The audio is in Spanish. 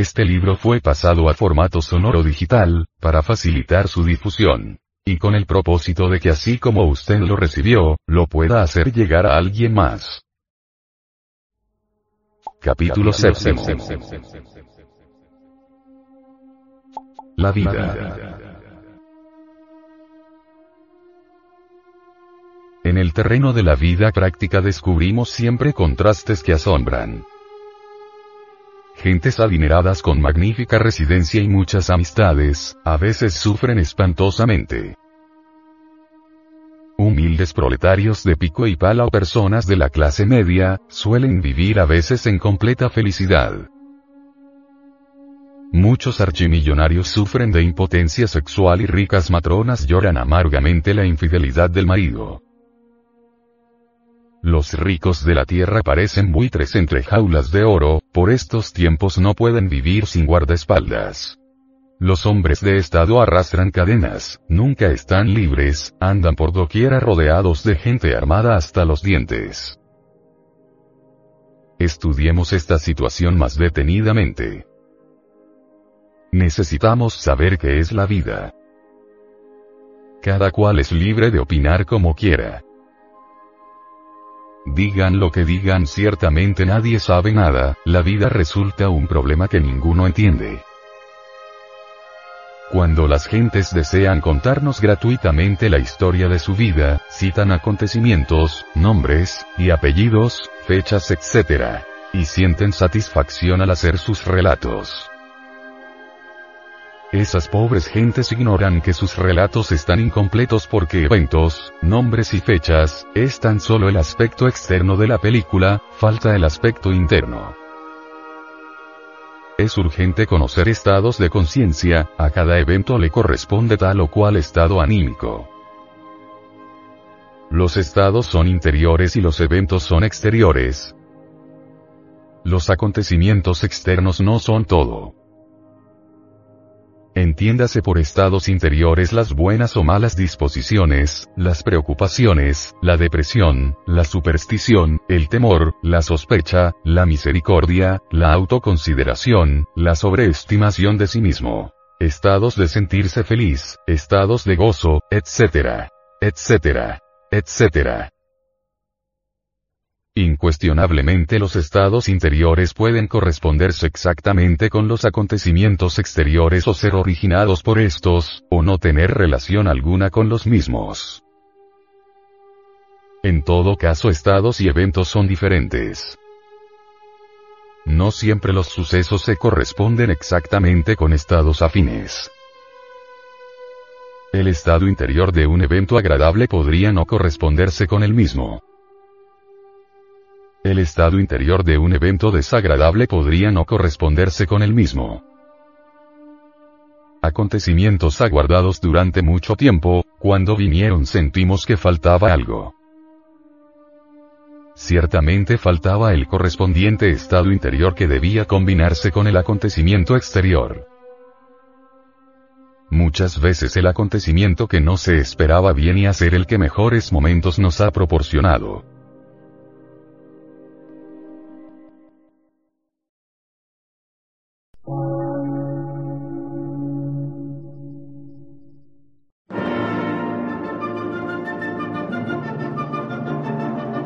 Este libro fue pasado a formato sonoro digital, para facilitar su difusión. Y con el propósito de que así como usted lo recibió, lo pueda hacer llegar a alguien más. Capítulo séptimo. La vida. En el terreno de la vida práctica descubrimos siempre contrastes que asombran. Gentes adineradas con magnífica residencia y muchas amistades, a veces sufren espantosamente. Humildes proletarios de pico y pala o personas de la clase media, suelen vivir a veces en completa felicidad. Muchos archimillonarios sufren de impotencia sexual y ricas matronas lloran amargamente la infidelidad del marido. Los ricos de la tierra parecen buitres entre jaulas de oro, por estos tiempos no pueden vivir sin guardaespaldas. Los hombres de estado arrastran cadenas, nunca están libres, andan por doquiera rodeados de gente armada hasta los dientes. Estudiemos esta situación más detenidamente. Necesitamos saber qué es la vida. Cada cual es libre de opinar como quiera. Digan lo que digan, ciertamente nadie sabe nada, la vida resulta un problema que ninguno entiende. Cuando las gentes desean contarnos gratuitamente la historia de su vida, citan acontecimientos, nombres, y apellidos, fechas, etc. Y sienten satisfacción al hacer sus relatos. Esas pobres gentes ignoran que sus relatos están incompletos porque eventos, nombres y fechas, es tan solo el aspecto externo de la película, falta el aspecto interno. Es urgente conocer estados de conciencia, a cada evento le corresponde tal o cual estado anímico. Los estados son interiores y los eventos son exteriores. Los acontecimientos externos no son todo. Entiéndase por estados interiores las buenas o malas disposiciones, las preocupaciones, la depresión, la superstición, el temor, la sospecha, la misericordia, la autoconsideración, la sobreestimación de sí mismo. Estados de sentirse feliz, estados de gozo, etc. etc. etc. Incuestionablemente los estados interiores pueden corresponderse exactamente con los acontecimientos exteriores o ser originados por estos, o no tener relación alguna con los mismos. En todo caso estados y eventos son diferentes. No siempre los sucesos se corresponden exactamente con estados afines. El estado interior de un evento agradable podría no corresponderse con el mismo. El estado interior de un evento desagradable podría no corresponderse con el mismo. Acontecimientos aguardados durante mucho tiempo, cuando vinieron sentimos que faltaba algo. Ciertamente faltaba el correspondiente estado interior que debía combinarse con el acontecimiento exterior. Muchas veces el acontecimiento que no se esperaba viene a ser el que mejores momentos nos ha proporcionado.